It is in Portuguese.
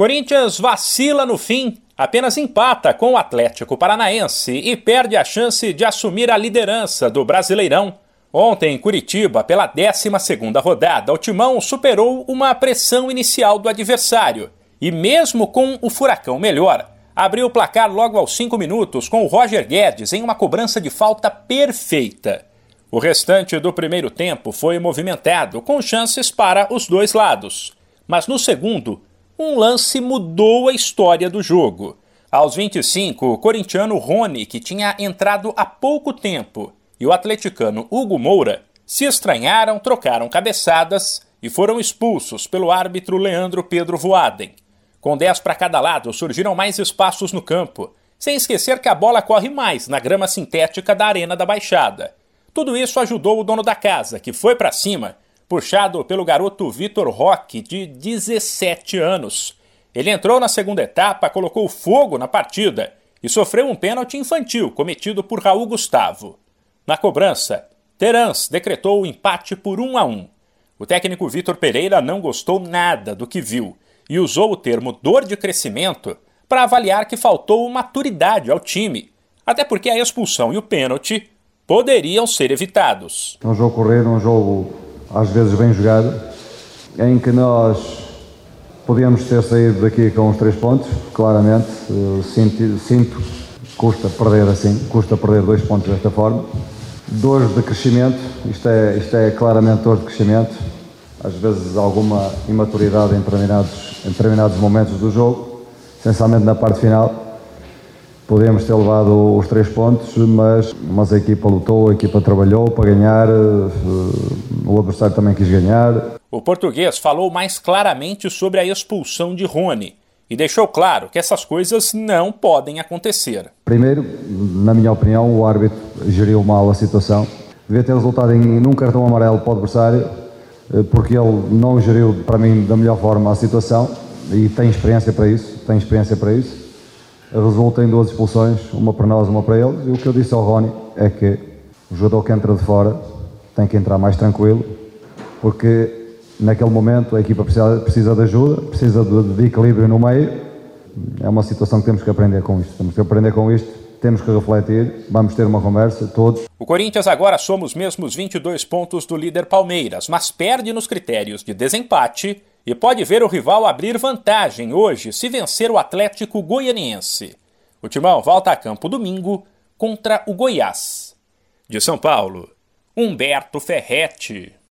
Corinthians vacila no fim, apenas empata com o Atlético Paranaense e perde a chance de assumir a liderança do Brasileirão. Ontem, em Curitiba, pela 12 rodada, o Timão superou uma pressão inicial do adversário e, mesmo com o Furacão melhor, abriu o placar logo aos 5 minutos com o Roger Guedes em uma cobrança de falta perfeita. O restante do primeiro tempo foi movimentado, com chances para os dois lados. Mas no segundo, um lance mudou a história do jogo. Aos 25, o corintiano Rony, que tinha entrado há pouco tempo, e o atleticano Hugo Moura se estranharam, trocaram cabeçadas e foram expulsos pelo árbitro Leandro Pedro Voaden. Com 10 para cada lado, surgiram mais espaços no campo, sem esquecer que a bola corre mais na grama sintética da Arena da Baixada. Tudo isso ajudou o dono da casa, que foi para cima puxado pelo garoto Vitor Roque, de 17 anos. Ele entrou na segunda etapa, colocou fogo na partida e sofreu um pênalti infantil cometido por Raul Gustavo. Na cobrança, Terans decretou o empate por 1 a 1. O técnico Vitor Pereira não gostou nada do que viu e usou o termo dor de crescimento para avaliar que faltou maturidade ao time, até porque a expulsão e o pênalti poderiam ser evitados. Um jogo correr, um jogo às vezes bem jogado, em que nós podíamos ter saído daqui com os três pontos, claramente. Sinto, sinto custa perder assim, custa perder dois pontos desta forma. Dores de crescimento, isto é, isto é claramente dor de crescimento. Às vezes alguma imaturidade em determinados, em determinados momentos do jogo, essencialmente na parte final Podemos ter levado os três pontos, mas, mas a equipa lutou, a equipa trabalhou para ganhar, eh, o adversário também quis ganhar. O português falou mais claramente sobre a expulsão de Rony e deixou claro que essas coisas não podem acontecer. Primeiro, na minha opinião, o árbitro geriu mal a situação. Devia ter resultado em um cartão amarelo para o adversário, eh, porque ele não geriu, para mim, da melhor forma a situação e tem experiência para isso. Tem experiência para isso resulta em duas expulsões, uma para nós, uma para eles. E o que eu disse ao Rony é que o jogador que entra de fora tem que entrar mais tranquilo, porque naquele momento a equipa precisa, precisa de ajuda, precisa de, de equilíbrio no meio. É uma situação que temos que aprender com isto. Temos que aprender com isto, temos que refletir, vamos ter uma conversa, todos. O Corinthians agora soma os mesmos 22 pontos do líder Palmeiras, mas perde nos critérios de desempate e pode ver o rival abrir vantagem hoje se vencer o Atlético Goianiense. O Timão volta a campo domingo contra o Goiás. De São Paulo, Humberto Ferretti.